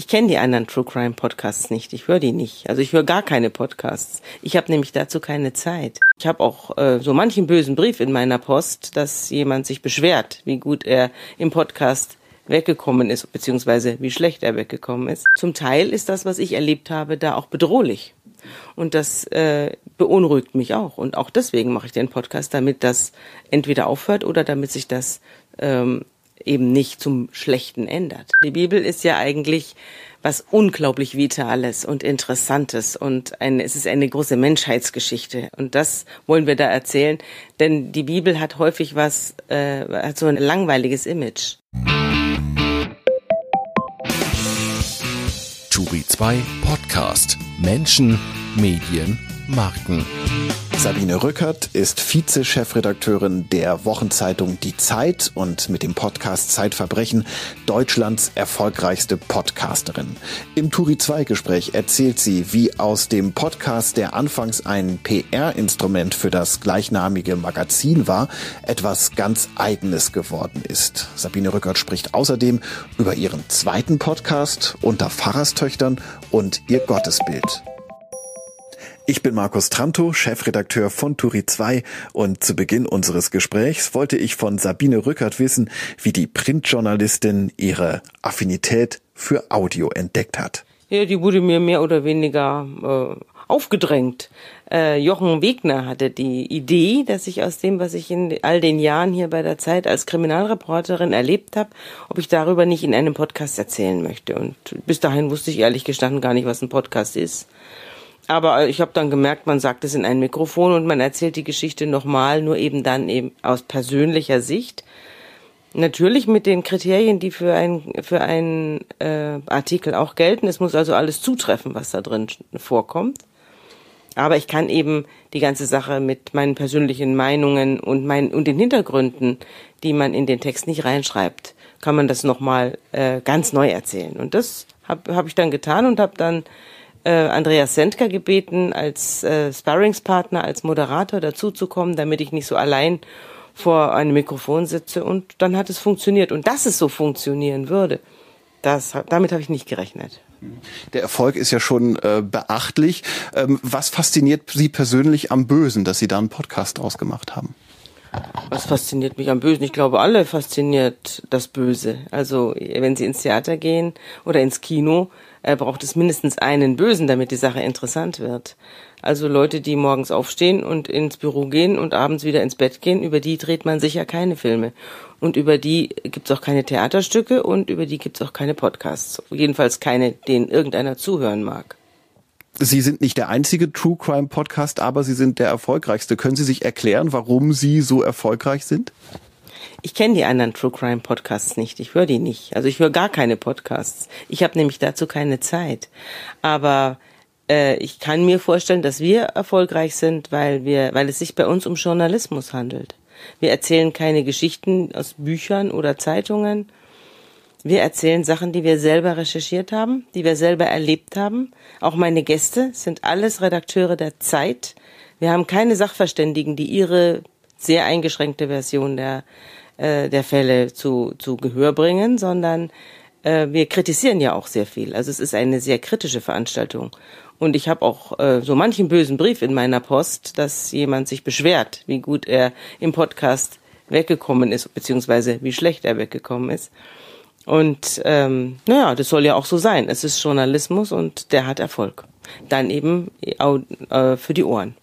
Ich kenne die anderen True Crime Podcasts nicht. Ich höre die nicht. Also ich höre gar keine Podcasts. Ich habe nämlich dazu keine Zeit. Ich habe auch äh, so manchen bösen Brief in meiner Post, dass jemand sich beschwert, wie gut er im Podcast weggekommen ist, beziehungsweise wie schlecht er weggekommen ist. Zum Teil ist das, was ich erlebt habe, da auch bedrohlich. Und das äh, beunruhigt mich auch. Und auch deswegen mache ich den Podcast, damit das entweder aufhört oder damit sich das ähm, eben nicht zum Schlechten ändert. Die Bibel ist ja eigentlich was unglaublich Vitales und Interessantes und ein, es ist eine große Menschheitsgeschichte und das wollen wir da erzählen, denn die Bibel hat häufig was, äh, hat so ein langweiliges Image. Turi 2 Podcast Menschen, Medien, Marken. Sabine Rückert ist Vize-Chefredakteurin der Wochenzeitung Die Zeit und mit dem Podcast Zeitverbrechen Deutschlands erfolgreichste Podcasterin. Im Turi 2 Gespräch erzählt sie, wie aus dem Podcast, der anfangs ein PR-Instrument für das gleichnamige Magazin war, etwas ganz eigenes geworden ist. Sabine Rückert spricht außerdem über ihren zweiten Podcast unter Pfarrerstöchtern und ihr Gottesbild. Ich bin Markus Tranto, Chefredakteur von Turi 2 und zu Beginn unseres Gesprächs wollte ich von Sabine Rückert wissen, wie die Printjournalistin ihre Affinität für Audio entdeckt hat. Ja, die wurde mir mehr oder weniger äh, aufgedrängt. Äh, Jochen Wegner hatte die Idee, dass ich aus dem, was ich in all den Jahren hier bei der Zeit als Kriminalreporterin erlebt habe, ob ich darüber nicht in einem Podcast erzählen möchte. Und bis dahin wusste ich ehrlich gestanden gar nicht, was ein Podcast ist. Aber ich habe dann gemerkt, man sagt es in ein Mikrofon und man erzählt die Geschichte nochmal, nur eben dann eben aus persönlicher Sicht. Natürlich mit den Kriterien, die für ein für einen äh, Artikel auch gelten. Es muss also alles zutreffen, was da drin vorkommt. Aber ich kann eben die ganze Sache mit meinen persönlichen Meinungen und meinen und den Hintergründen, die man in den Text nicht reinschreibt, kann man das nochmal äh, ganz neu erzählen. Und das habe hab ich dann getan und habe dann äh, Andreas Sendker gebeten, als äh, Sparringspartner, als Moderator dazuzukommen, damit ich nicht so allein vor einem Mikrofon sitze. Und dann hat es funktioniert. Und dass es so funktionieren würde, das, damit habe ich nicht gerechnet. Der Erfolg ist ja schon äh, beachtlich. Ähm, was fasziniert Sie persönlich am Bösen, dass Sie da einen Podcast draus gemacht haben? Was fasziniert mich am Bösen? Ich glaube, alle fasziniert das Böse. Also, wenn Sie ins Theater gehen oder ins Kino, äh, braucht es mindestens einen Bösen, damit die Sache interessant wird. Also Leute, die morgens aufstehen und ins Büro gehen und abends wieder ins Bett gehen, über die dreht man sicher keine Filme. Und über die gibt's auch keine Theaterstücke und über die gibt's auch keine Podcasts. Jedenfalls keine, denen irgendeiner zuhören mag. Sie sind nicht der einzige True Crime Podcast, aber Sie sind der erfolgreichste. Können Sie sich erklären, warum Sie so erfolgreich sind? Ich kenne die anderen True Crime Podcasts nicht. Ich höre die nicht. Also ich höre gar keine Podcasts. Ich habe nämlich dazu keine Zeit. Aber äh, ich kann mir vorstellen, dass wir erfolgreich sind, weil wir, weil es sich bei uns um Journalismus handelt. Wir erzählen keine Geschichten aus Büchern oder Zeitungen. Wir erzählen Sachen, die wir selber recherchiert haben, die wir selber erlebt haben. Auch meine Gäste sind alles Redakteure der Zeit. Wir haben keine Sachverständigen, die ihre sehr eingeschränkte Version der äh, der Fälle zu, zu Gehör bringen, sondern äh, wir kritisieren ja auch sehr viel. Also es ist eine sehr kritische Veranstaltung. Und ich habe auch äh, so manchen bösen Brief in meiner Post, dass jemand sich beschwert, wie gut er im Podcast weggekommen ist, beziehungsweise wie schlecht er weggekommen ist. Und ähm, naja, das soll ja auch so sein. Es ist Journalismus und der hat Erfolg. Dann eben äh, für die Ohren.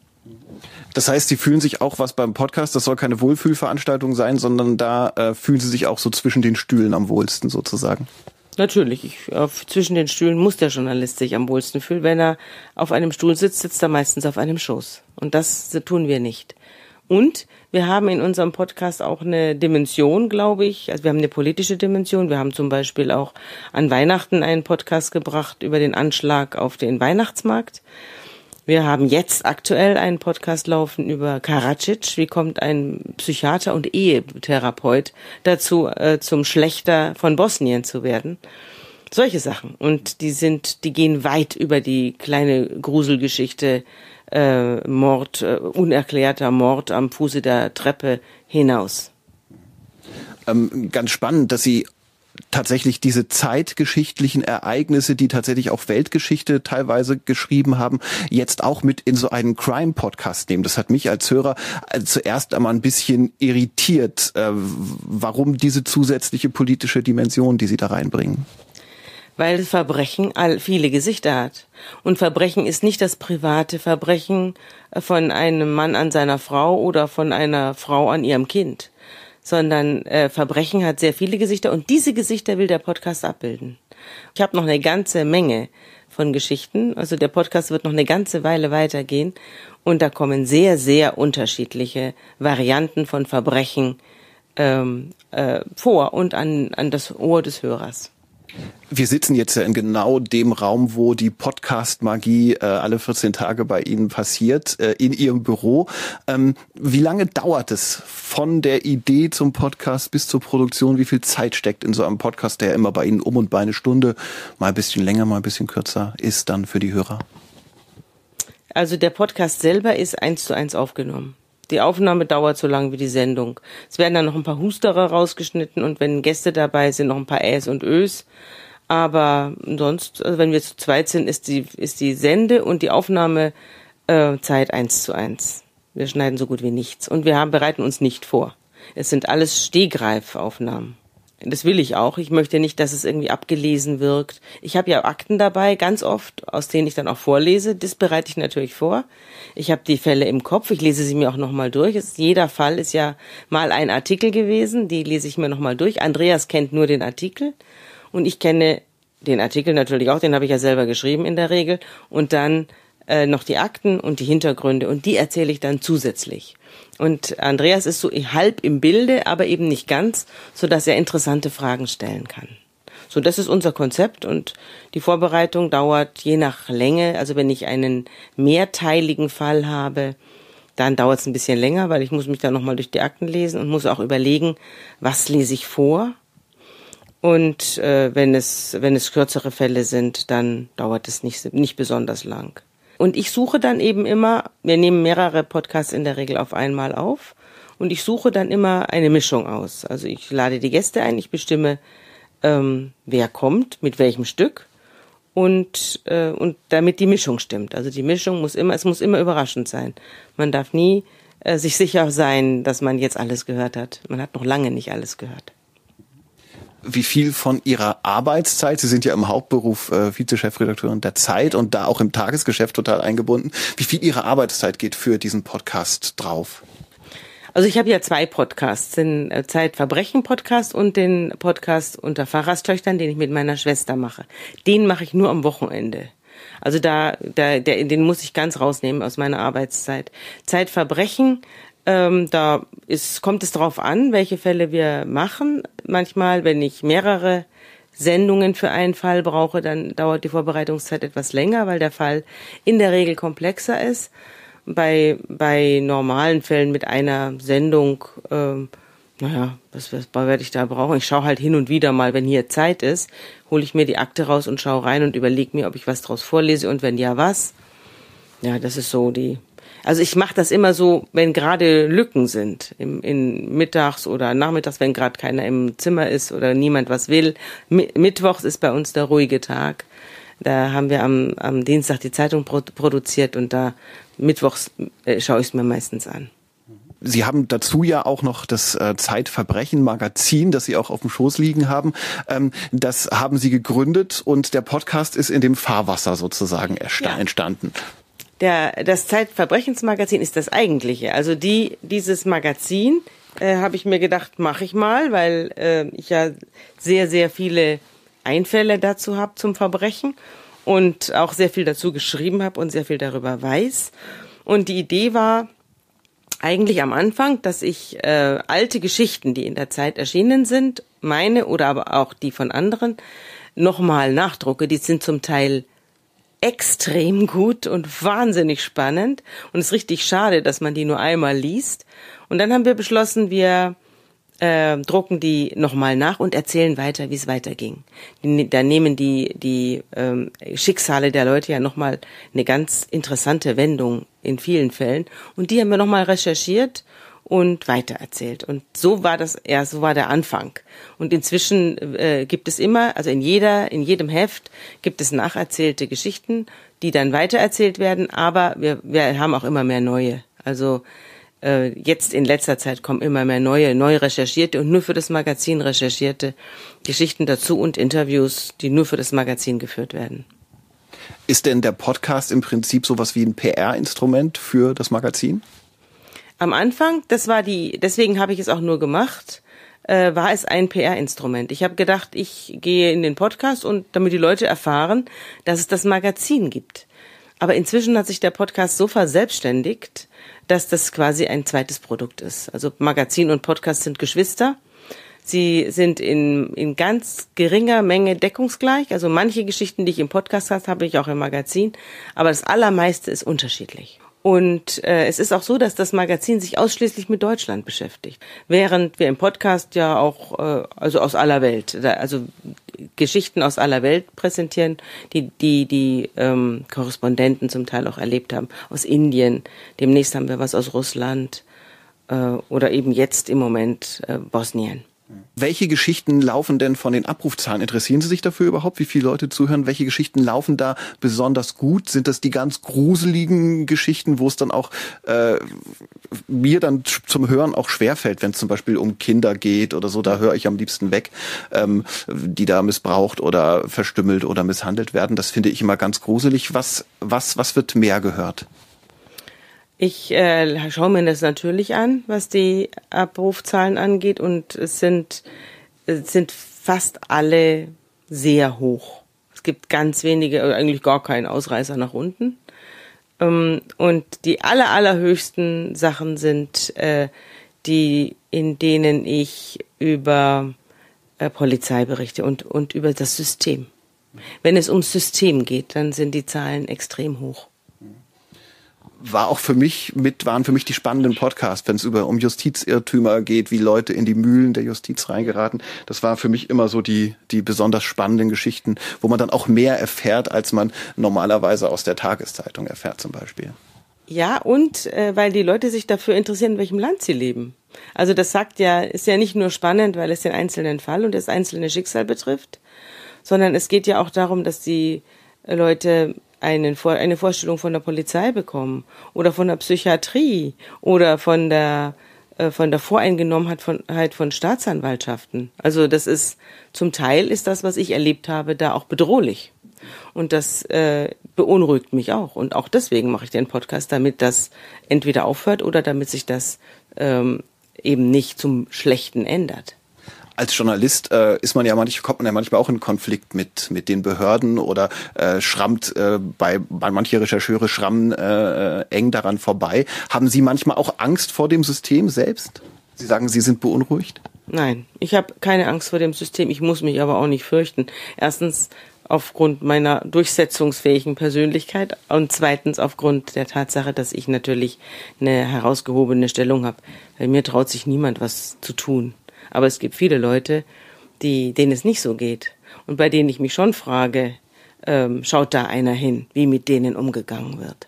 Das heißt, Sie fühlen sich auch was beim Podcast, das soll keine Wohlfühlveranstaltung sein, sondern da äh, fühlen Sie sich auch so zwischen den Stühlen am wohlsten sozusagen. Natürlich, ich, auf, zwischen den Stühlen muss der Journalist sich am wohlsten fühlen. Wenn er auf einem Stuhl sitzt, sitzt er meistens auf einem Schoß. Und das tun wir nicht. Und wir haben in unserem Podcast auch eine Dimension, glaube ich. Also wir haben eine politische Dimension. Wir haben zum Beispiel auch an Weihnachten einen Podcast gebracht über den Anschlag auf den Weihnachtsmarkt. Wir haben jetzt aktuell einen Podcast laufen über Karadzic. Wie kommt ein Psychiater und Ehetherapeut dazu, äh, zum Schlechter von Bosnien zu werden? Solche Sachen. Und die sind, die gehen weit über die kleine Gruselgeschichte äh, Mord, äh, unerklärter Mord am Fuße der Treppe hinaus. Ähm, ganz spannend, dass Sie tatsächlich diese zeitgeschichtlichen Ereignisse, die tatsächlich auch Weltgeschichte teilweise geschrieben haben, jetzt auch mit in so einen Crime-Podcast nehmen. Das hat mich als Hörer äh, zuerst einmal ein bisschen irritiert. Äh, warum diese zusätzliche politische Dimension, die Sie da reinbringen? weil Verbrechen viele Gesichter hat. Und Verbrechen ist nicht das private Verbrechen von einem Mann an seiner Frau oder von einer Frau an ihrem Kind, sondern äh, Verbrechen hat sehr viele Gesichter und diese Gesichter will der Podcast abbilden. Ich habe noch eine ganze Menge von Geschichten, also der Podcast wird noch eine ganze Weile weitergehen und da kommen sehr, sehr unterschiedliche Varianten von Verbrechen ähm, äh, vor und an, an das Ohr des Hörers. Wir sitzen jetzt ja in genau dem Raum, wo die Podcast-Magie äh, alle 14 Tage bei Ihnen passiert, äh, in Ihrem Büro. Ähm, wie lange dauert es von der Idee zum Podcast bis zur Produktion? Wie viel Zeit steckt in so einem Podcast, der immer bei Ihnen um und bei eine Stunde, mal ein bisschen länger, mal ein bisschen kürzer ist dann für die Hörer? Also der Podcast selber ist eins zu eins aufgenommen. Die Aufnahme dauert so lange wie die Sendung. Es werden dann noch ein paar Husterer rausgeschnitten und wenn Gäste dabei sind, noch ein paar Äs und Ös. Aber sonst, also wenn wir zu zweit sind, ist die, ist die Sende- und die Aufnahmezeit äh, eins zu eins. Wir schneiden so gut wie nichts und wir haben, bereiten uns nicht vor. Es sind alles Stehgreifaufnahmen. Das will ich auch. Ich möchte nicht, dass es irgendwie abgelesen wirkt. Ich habe ja Akten dabei, ganz oft, aus denen ich dann auch vorlese. Das bereite ich natürlich vor. Ich habe die Fälle im Kopf. Ich lese sie mir auch nochmal durch. Es, jeder Fall ist ja mal ein Artikel gewesen. Die lese ich mir nochmal durch. Andreas kennt nur den Artikel. Und ich kenne den Artikel natürlich auch. Den habe ich ja selber geschrieben in der Regel. Und dann äh, noch die Akten und die Hintergründe. Und die erzähle ich dann zusätzlich. Und Andreas ist so halb im Bilde, aber eben nicht ganz, so dass er interessante Fragen stellen kann. So, das ist unser Konzept und die Vorbereitung dauert je nach Länge. Also wenn ich einen mehrteiligen Fall habe, dann dauert es ein bisschen länger, weil ich muss mich dann nochmal durch die Akten lesen und muss auch überlegen, was lese ich vor. Und äh, wenn es wenn es kürzere Fälle sind, dann dauert es nicht nicht besonders lang. Und ich suche dann eben immer, wir nehmen mehrere Podcasts in der Regel auf einmal auf und ich suche dann immer eine Mischung aus. Also ich lade die Gäste ein, ich bestimme, ähm, wer kommt, mit welchem Stück und, äh, und damit die Mischung stimmt. Also die Mischung muss immer, es muss immer überraschend sein. Man darf nie äh, sich sicher sein, dass man jetzt alles gehört hat. Man hat noch lange nicht alles gehört wie viel von Ihrer Arbeitszeit, Sie sind ja im Hauptberuf äh, Vize-Chefredakteurin der Zeit und da auch im Tagesgeschäft total eingebunden, wie viel Ihrer Arbeitszeit geht für diesen Podcast drauf? Also ich habe ja zwei Podcasts, den äh, Zeitverbrechen-Podcast und den Podcast unter Pfarrerstöchtern, den ich mit meiner Schwester mache. Den mache ich nur am Wochenende. Also da, da der, den muss ich ganz rausnehmen aus meiner Arbeitszeit. Zeitverbrechen ähm, da ist, kommt es darauf an, welche Fälle wir machen. Manchmal, wenn ich mehrere Sendungen für einen Fall brauche, dann dauert die Vorbereitungszeit etwas länger, weil der Fall in der Regel komplexer ist. Bei, bei normalen Fällen mit einer Sendung, ähm, naja, was, was werde ich da brauchen? Ich schaue halt hin und wieder mal, wenn hier Zeit ist, hole ich mir die Akte raus und schaue rein und überlege mir, ob ich was draus vorlese und wenn ja, was. Ja, das ist so die also ich mache das immer so, wenn gerade Lücken sind, im, in mittags oder nachmittags, wenn gerade keiner im Zimmer ist oder niemand was will. Mittwochs ist bei uns der ruhige Tag. Da haben wir am, am Dienstag die Zeitung produziert und da mittwochs äh, schaue ich es mir meistens an. Sie haben dazu ja auch noch das äh, Zeitverbrechen-Magazin, das Sie auch auf dem Schoß liegen haben. Ähm, das haben Sie gegründet und der Podcast ist in dem Fahrwasser sozusagen ja. entstanden der, das Zeitverbrechensmagazin ist das eigentliche. Also die, dieses Magazin äh, habe ich mir gedacht, mache ich mal, weil äh, ich ja sehr, sehr viele Einfälle dazu habe zum Verbrechen und auch sehr viel dazu geschrieben habe und sehr viel darüber weiß. Und die Idee war eigentlich am Anfang, dass ich äh, alte Geschichten, die in der Zeit erschienen sind, meine oder aber auch die von anderen, nochmal nachdrucke. Die sind zum Teil extrem gut und wahnsinnig spannend und es ist richtig schade, dass man die nur einmal liest. Und dann haben wir beschlossen, wir äh, drucken die nochmal nach und erzählen weiter, wie es weiterging. Da nehmen die, die ähm, Schicksale der Leute ja nochmal eine ganz interessante Wendung in vielen Fällen. Und die haben wir nochmal recherchiert und weitererzählt. Und so war das, ja, so war der Anfang. Und inzwischen äh, gibt es immer, also in jeder, in jedem Heft gibt es nacherzählte Geschichten, die dann weitererzählt werden, aber wir, wir haben auch immer mehr neue. Also äh, jetzt in letzter Zeit kommen immer mehr neue, neu recherchierte und nur für das Magazin recherchierte Geschichten dazu und Interviews, die nur für das Magazin geführt werden. Ist denn der Podcast im Prinzip sowas wie ein PR-Instrument für das Magazin? Am Anfang, das war die, deswegen habe ich es auch nur gemacht, äh, war es ein PR-Instrument. Ich habe gedacht, ich gehe in den Podcast und damit die Leute erfahren, dass es das Magazin gibt. Aber inzwischen hat sich der Podcast so verselbstständigt, dass das quasi ein zweites Produkt ist. Also Magazin und Podcast sind Geschwister. Sie sind in, in ganz geringer Menge deckungsgleich. Also manche Geschichten, die ich im Podcast habe, habe ich auch im Magazin. Aber das Allermeiste ist unterschiedlich. Und äh, es ist auch so, dass das Magazin sich ausschließlich mit Deutschland beschäftigt, während wir im Podcast ja auch äh, also aus aller Welt, also Geschichten aus aller Welt präsentieren, die die die ähm, Korrespondenten zum Teil auch erlebt haben aus Indien. Demnächst haben wir was aus Russland äh, oder eben jetzt im Moment äh, Bosnien. Welche Geschichten laufen denn von den Abrufzahlen? Interessieren Sie sich dafür überhaupt, wie viele Leute zuhören? Welche Geschichten laufen da besonders gut? Sind das die ganz gruseligen Geschichten, wo es dann auch äh, mir dann zum Hören auch schwerfällt, wenn es zum Beispiel um Kinder geht oder so, da höre ich am liebsten weg, ähm, die da missbraucht oder verstümmelt oder misshandelt werden. Das finde ich immer ganz gruselig. Was, was, was wird mehr gehört? Ich äh, schaue mir das natürlich an, was die Abrufzahlen angeht, und es sind, es sind fast alle sehr hoch. Es gibt ganz wenige, äh, eigentlich gar keinen Ausreißer nach unten. Ähm, und die aller, allerhöchsten Sachen sind äh, die, in denen ich über äh, Polizei berichte und, und über das System. Wenn es ums System geht, dann sind die Zahlen extrem hoch war auch für mich mit, waren für mich die spannenden Podcasts, wenn es über um Justizirrtümer geht, wie Leute in die Mühlen der Justiz reingeraten. Das war für mich immer so die, die besonders spannenden Geschichten, wo man dann auch mehr erfährt, als man normalerweise aus der Tageszeitung erfährt zum Beispiel. Ja, und äh, weil die Leute sich dafür interessieren, in welchem Land sie leben. Also das sagt ja, ist ja nicht nur spannend, weil es den einzelnen Fall und das einzelne Schicksal betrifft, sondern es geht ja auch darum, dass die Leute einen, eine Vorstellung von der Polizei bekommen oder von der Psychiatrie oder von der äh, von der Voreingenommenheit von, halt von Staatsanwaltschaften. Also das ist zum Teil ist das, was ich erlebt habe, da auch bedrohlich. Und das äh, beunruhigt mich auch. Und auch deswegen mache ich den Podcast, damit das entweder aufhört oder damit sich das ähm, eben nicht zum Schlechten ändert als Journalist äh, ist man ja manchmal, kommt man ja manchmal auch in Konflikt mit, mit den Behörden oder äh, schrammt äh, bei, bei manche Rechercheure schrammen äh, eng daran vorbei. Haben Sie manchmal auch Angst vor dem System selbst? Sie sagen, Sie sind beunruhigt? Nein, ich habe keine Angst vor dem System. Ich muss mich aber auch nicht fürchten. Erstens aufgrund meiner durchsetzungsfähigen Persönlichkeit und zweitens aufgrund der Tatsache, dass ich natürlich eine herausgehobene Stellung habe. Weil mir traut sich niemand was zu tun. Aber es gibt viele Leute, die, denen es nicht so geht und bei denen ich mich schon frage, ähm, schaut da einer hin, wie mit denen umgegangen wird.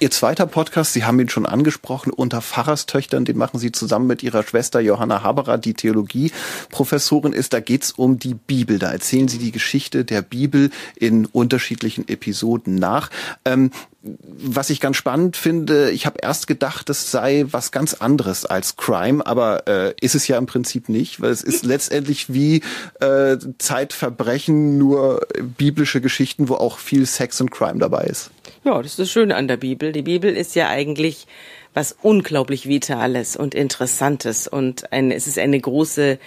Ihr zweiter Podcast, Sie haben ihn schon angesprochen, unter Pfarrerstöchtern, den machen Sie zusammen mit Ihrer Schwester Johanna Haberer, die Theologieprofessorin ist. Da geht's um die Bibel. Da erzählen Sie die Geschichte der Bibel in unterschiedlichen Episoden nach. Ähm, was ich ganz spannend finde, ich habe erst gedacht, das sei was ganz anderes als Crime, aber äh, ist es ja im Prinzip nicht, weil es ist letztendlich wie äh, Zeitverbrechen, nur biblische Geschichten, wo auch viel Sex und Crime dabei ist. Ja, das ist das Schöne an der Bibel. Die Bibel ist ja eigentlich was unglaublich Vitales und Interessantes und ein, es ist eine große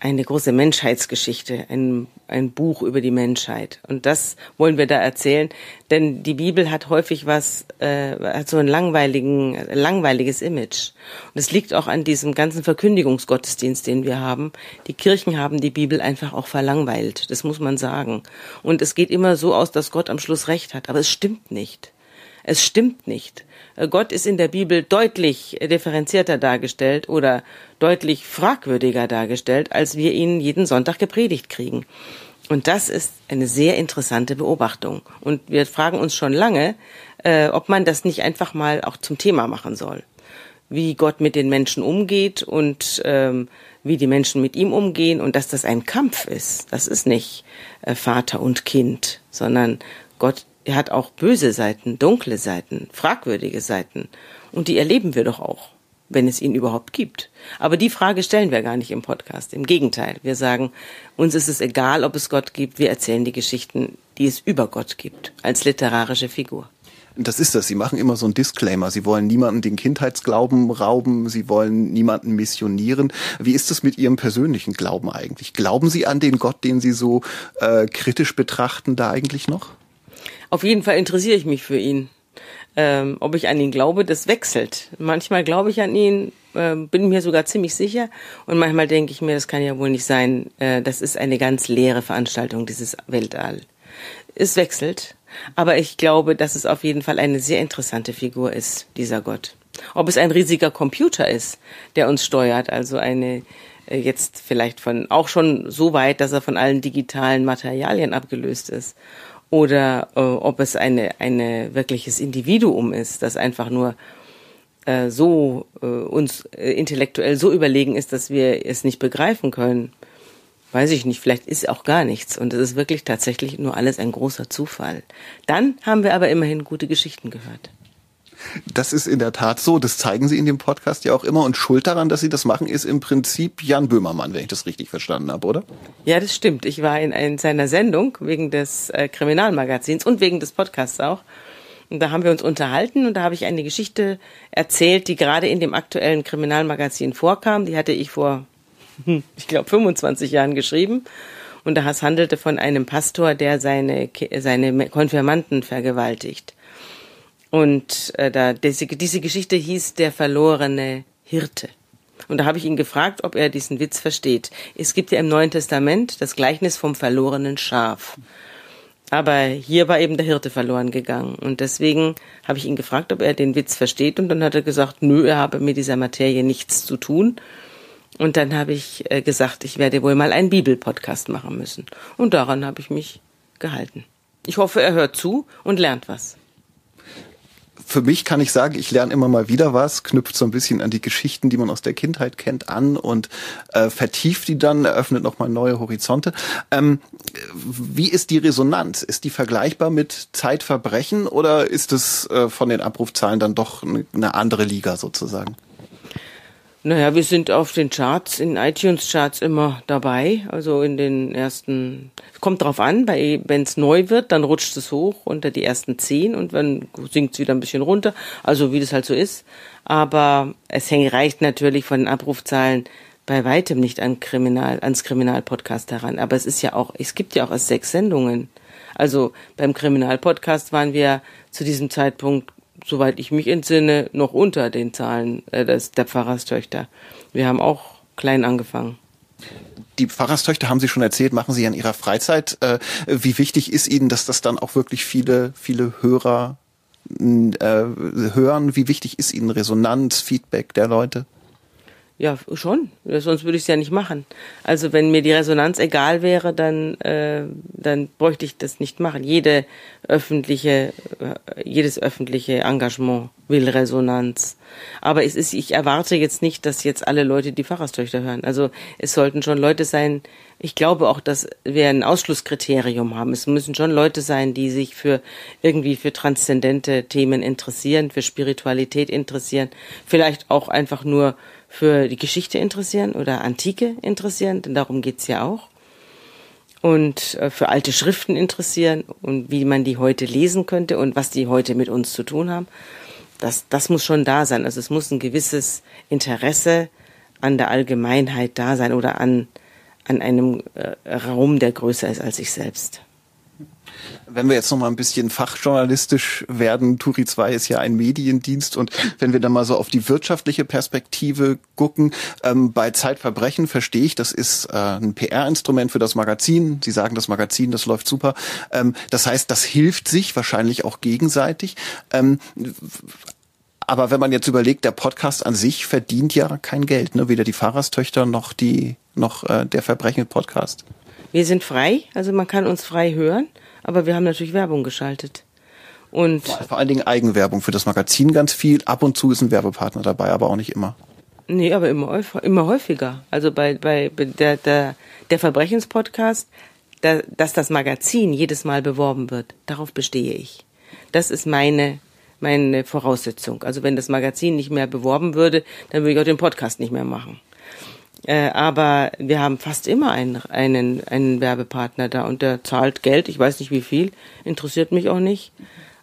eine große Menschheitsgeschichte, ein, ein Buch über die Menschheit. Und das wollen wir da erzählen, denn die Bibel hat häufig was, äh, hat so ein langweiligen, langweiliges Image. Und es liegt auch an diesem ganzen Verkündigungsgottesdienst, den wir haben. Die Kirchen haben die Bibel einfach auch verlangweilt, das muss man sagen. Und es geht immer so aus, dass Gott am Schluss recht hat, aber es stimmt nicht. Es stimmt nicht. Äh, Gott ist in der Bibel deutlich differenzierter dargestellt oder deutlich fragwürdiger dargestellt, als wir ihn jeden Sonntag gepredigt kriegen. Und das ist eine sehr interessante Beobachtung. Und wir fragen uns schon lange, äh, ob man das nicht einfach mal auch zum Thema machen soll. wie Gott mit den Menschen umgeht und ähm, wie die Menschen mit ihm umgehen und dass das ein Kampf ist. Das ist nicht äh, Vater und Kind, sondern Gott hat auch böse Seiten, dunkle Seiten, fragwürdige Seiten. Und die erleben wir doch auch, wenn es ihn überhaupt gibt. Aber die Frage stellen wir gar nicht im Podcast. Im Gegenteil, wir sagen, uns ist es egal, ob es Gott gibt, wir erzählen die Geschichten, die es über Gott gibt, als literarische Figur. Das ist das. Sie machen immer so einen Disclaimer. Sie wollen niemanden den Kindheitsglauben rauben. Sie wollen niemanden missionieren. Wie ist es mit Ihrem persönlichen Glauben eigentlich? Glauben Sie an den Gott, den Sie so äh, kritisch betrachten, da eigentlich noch? Auf jeden Fall interessiere ich mich für ihn. Ähm, ob ich an ihn glaube, das wechselt. Manchmal glaube ich an ihn, äh, bin mir sogar ziemlich sicher. Und manchmal denke ich mir, das kann ja wohl nicht sein. Äh, das ist eine ganz leere Veranstaltung, dieses Weltall. Es wechselt. Aber ich glaube, dass es auf jeden Fall eine sehr interessante Figur ist, dieser Gott. Ob es ein riesiger Computer ist, der uns steuert, also eine äh, jetzt vielleicht von auch schon so weit, dass er von allen digitalen Materialien abgelöst ist, oder äh, ob es eine eine wirkliches Individuum ist, das einfach nur äh, so äh, uns äh, intellektuell so überlegen ist, dass wir es nicht begreifen können weiß ich nicht, vielleicht ist auch gar nichts und es ist wirklich tatsächlich nur alles ein großer Zufall. Dann haben wir aber immerhin gute Geschichten gehört. Das ist in der Tat so. Das zeigen Sie in dem Podcast ja auch immer. Und schuld daran, dass Sie das machen, ist im Prinzip Jan Böhmermann, wenn ich das richtig verstanden habe, oder? Ja, das stimmt. Ich war in, in seiner Sendung wegen des äh, Kriminalmagazins und wegen des Podcasts auch. Und da haben wir uns unterhalten und da habe ich eine Geschichte erzählt, die gerade in dem aktuellen Kriminalmagazin vorkam. Die hatte ich vor ich glaube, 25 Jahren geschrieben. Und das handelte von einem Pastor, der seine, seine Konfirmanten vergewaltigt. Und äh, da, diese, diese Geschichte hieß Der verlorene Hirte. Und da habe ich ihn gefragt, ob er diesen Witz versteht. Es gibt ja im Neuen Testament das Gleichnis vom verlorenen Schaf. Aber hier war eben der Hirte verloren gegangen. Und deswegen habe ich ihn gefragt, ob er den Witz versteht. Und dann hat er gesagt, nö, er habe mit dieser Materie nichts zu tun. Und dann habe ich äh, gesagt, ich werde wohl mal einen Bibelpodcast machen müssen. Und daran habe ich mich gehalten. Ich hoffe, er hört zu und lernt was. Für mich kann ich sagen, ich lerne immer mal wieder was, knüpft so ein bisschen an die Geschichten, die man aus der Kindheit kennt, an und äh, vertieft die dann, eröffnet nochmal neue Horizonte. Ähm, wie ist die Resonanz? Ist die vergleichbar mit Zeitverbrechen oder ist es äh, von den Abrufzahlen dann doch eine andere Liga sozusagen? Naja, wir sind auf den Charts, in iTunes-Charts immer dabei. Also in den ersten, kommt drauf an, wenn es neu wird, dann rutscht es hoch unter die ersten zehn und dann sinkt es wieder ein bisschen runter. Also wie das halt so ist. Aber es hängt, reicht natürlich von den Abrufzahlen bei weitem nicht an Kriminal, ans Kriminalpodcast heran. Aber es ist ja auch, es gibt ja auch erst sechs Sendungen. Also beim Kriminalpodcast waren wir zu diesem Zeitpunkt soweit ich mich entsinne, noch unter den Zahlen äh, des, der Pfarrerstöchter. Wir haben auch klein angefangen. Die Pfarrerstöchter haben Sie schon erzählt, machen Sie in Ihrer Freizeit. Äh, wie wichtig ist Ihnen, dass das dann auch wirklich viele, viele Hörer äh, hören? Wie wichtig ist Ihnen Resonanz, Feedback der Leute? Ja, schon. Sonst würde ich es ja nicht machen. Also wenn mir die Resonanz egal wäre, dann, äh, dann bräuchte ich das nicht machen. Jede öffentliche, äh, jedes öffentliche Engagement will Resonanz. Aber es ist, ich erwarte jetzt nicht, dass jetzt alle Leute die Pfarrerstöchter hören. Also es sollten schon Leute sein, ich glaube auch, dass wir ein Ausschlusskriterium haben. Es müssen schon Leute sein, die sich für irgendwie für transzendente Themen interessieren, für Spiritualität interessieren, vielleicht auch einfach nur für die Geschichte interessieren oder Antike interessieren, denn darum geht's ja auch. Und äh, für alte Schriften interessieren und wie man die heute lesen könnte und was die heute mit uns zu tun haben. Das, das muss schon da sein. Also es muss ein gewisses Interesse an der Allgemeinheit da sein oder an, an einem äh, Raum, der größer ist als ich selbst. Wenn wir jetzt noch mal ein bisschen fachjournalistisch werden, Turi 2 ist ja ein Mediendienst und wenn wir dann mal so auf die wirtschaftliche Perspektive gucken, ähm, bei Zeitverbrechen verstehe ich, das ist äh, ein PR-Instrument für das Magazin. Sie sagen, das Magazin, das läuft super. Ähm, das heißt, das hilft sich wahrscheinlich auch gegenseitig. Ähm, aber wenn man jetzt überlegt, der Podcast an sich verdient ja kein Geld, ne? weder die Pfarrerstöchter noch die noch äh, der Verbrechen-Podcast. Wir sind frei, also man kann uns frei hören aber wir haben natürlich Werbung geschaltet. Und vor allen Dingen Eigenwerbung für das Magazin ganz viel. Ab und zu ist ein Werbepartner dabei, aber auch nicht immer. Nee, aber immer, immer häufiger. Also bei, bei der, der, der Verbrechenspodcast, da, dass das Magazin jedes Mal beworben wird, darauf bestehe ich. Das ist meine, meine Voraussetzung. Also wenn das Magazin nicht mehr beworben würde, dann würde ich auch den Podcast nicht mehr machen. Äh, aber wir haben fast immer einen, einen, einen Werbepartner da und der zahlt Geld. Ich weiß nicht wie viel, interessiert mich auch nicht.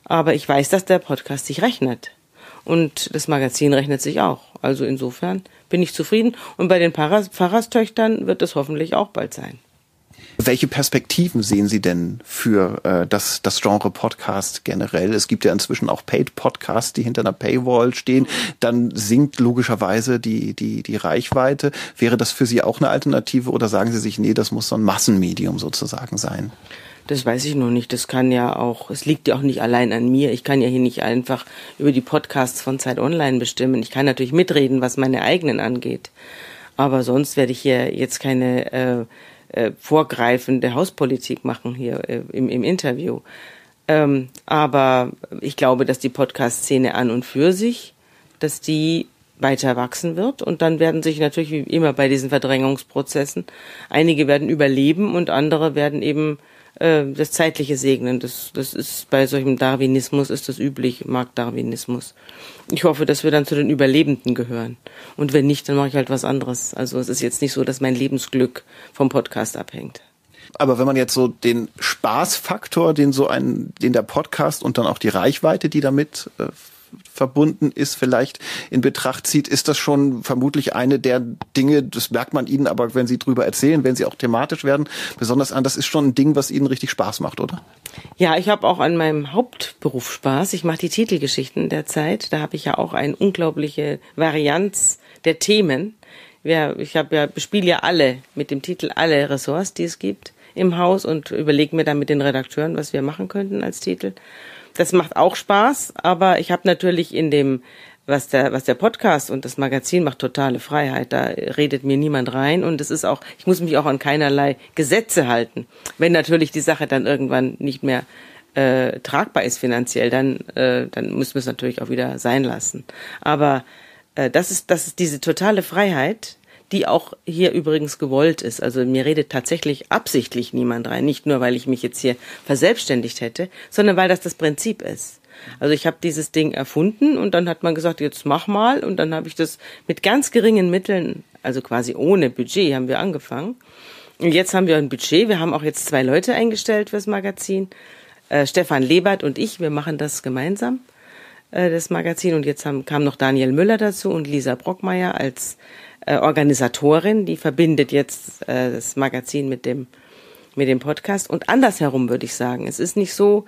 Aber ich weiß, dass der Podcast sich rechnet. Und das Magazin rechnet sich auch. Also insofern bin ich zufrieden. Und bei den Pfarrers, Pfarrerstöchtern wird es hoffentlich auch bald sein. Welche Perspektiven sehen Sie denn für äh, das, das Genre Podcast generell? Es gibt ja inzwischen auch Paid-Podcasts, die hinter einer Paywall stehen. Dann sinkt logischerweise die, die, die Reichweite. Wäre das für Sie auch eine Alternative oder sagen Sie sich, nee, das muss so ein Massenmedium sozusagen sein? Das weiß ich noch nicht. Das kann ja auch, es liegt ja auch nicht allein an mir. Ich kann ja hier nicht einfach über die Podcasts von Zeit Online bestimmen. Ich kann natürlich mitreden, was meine eigenen angeht. Aber sonst werde ich hier jetzt keine äh, äh, vorgreifende Hauspolitik machen hier äh, im, im Interview. Ähm, aber ich glaube, dass die Podcast-Szene an und für sich, dass die weiter wachsen wird und dann werden sich natürlich wie immer bei diesen Verdrängungsprozessen einige werden überleben und andere werden eben äh, das zeitliche segnen. Das, das ist bei solchem Darwinismus ist das üblich, Marktdarwinismus. Ich hoffe, dass wir dann zu den Überlebenden gehören. Und wenn nicht, dann mache ich halt was anderes. Also es ist jetzt nicht so, dass mein Lebensglück vom Podcast abhängt. Aber wenn man jetzt so den Spaßfaktor, den so ein, den der Podcast und dann auch die Reichweite, die damit äh, verbunden ist, vielleicht in Betracht zieht, ist das schon vermutlich eine der Dinge, das merkt man Ihnen aber, wenn Sie drüber erzählen, wenn Sie auch thematisch werden, besonders an, das ist schon ein Ding, was Ihnen richtig Spaß macht, oder? Ja, ich habe auch an meinem Hauptberuf Spaß. Ich mache die Titelgeschichten der Zeit. Da habe ich ja auch eine unglaubliche Varianz der Themen. Ja, ich habe ja bespiele ja alle mit dem Titel alle Ressorts, die es gibt im Haus und überlege mir dann mit den Redakteuren, was wir machen könnten als Titel. Das macht auch Spaß, aber ich habe natürlich in dem was der, was der Podcast und das Magazin macht totale Freiheit. Da redet mir niemand rein und es ist auch, ich muss mich auch an keinerlei Gesetze halten. Wenn natürlich die Sache dann irgendwann nicht mehr äh, tragbar ist finanziell, dann, äh, dann müssen wir es natürlich auch wieder sein lassen. Aber äh, das ist, das ist diese totale Freiheit, die auch hier übrigens gewollt ist. Also mir redet tatsächlich absichtlich niemand rein, nicht nur weil ich mich jetzt hier verselbstständigt hätte, sondern weil das das Prinzip ist. Also ich habe dieses Ding erfunden und dann hat man gesagt, jetzt mach mal und dann habe ich das mit ganz geringen Mitteln, also quasi ohne Budget haben wir angefangen. Und jetzt haben wir ein Budget, wir haben auch jetzt zwei Leute eingestellt fürs Magazin. Äh, Stefan Lebert und ich, wir machen das gemeinsam, äh, das Magazin. Und jetzt haben, kam noch Daniel Müller dazu und Lisa Brockmeier als äh, Organisatorin, die verbindet jetzt äh, das Magazin mit dem mit dem Podcast und andersherum würde ich sagen. Es ist nicht so,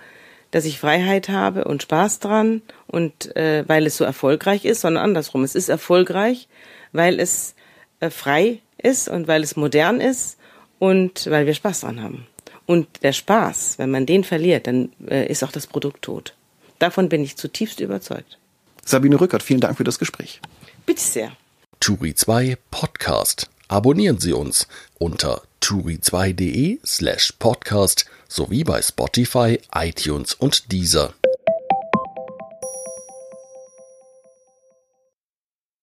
dass ich Freiheit habe und Spaß dran und äh, weil es so erfolgreich ist, sondern andersrum. Es ist erfolgreich, weil es äh, frei ist und weil es modern ist und weil wir Spaß dran haben. Und der Spaß, wenn man den verliert, dann äh, ist auch das Produkt tot. Davon bin ich zutiefst überzeugt. Sabine Rückert, vielen Dank für das Gespräch. Bitte sehr. Turi 2 Podcast. Abonnieren Sie uns unter turi2.de slash podcast sowie bei Spotify, iTunes und Deezer.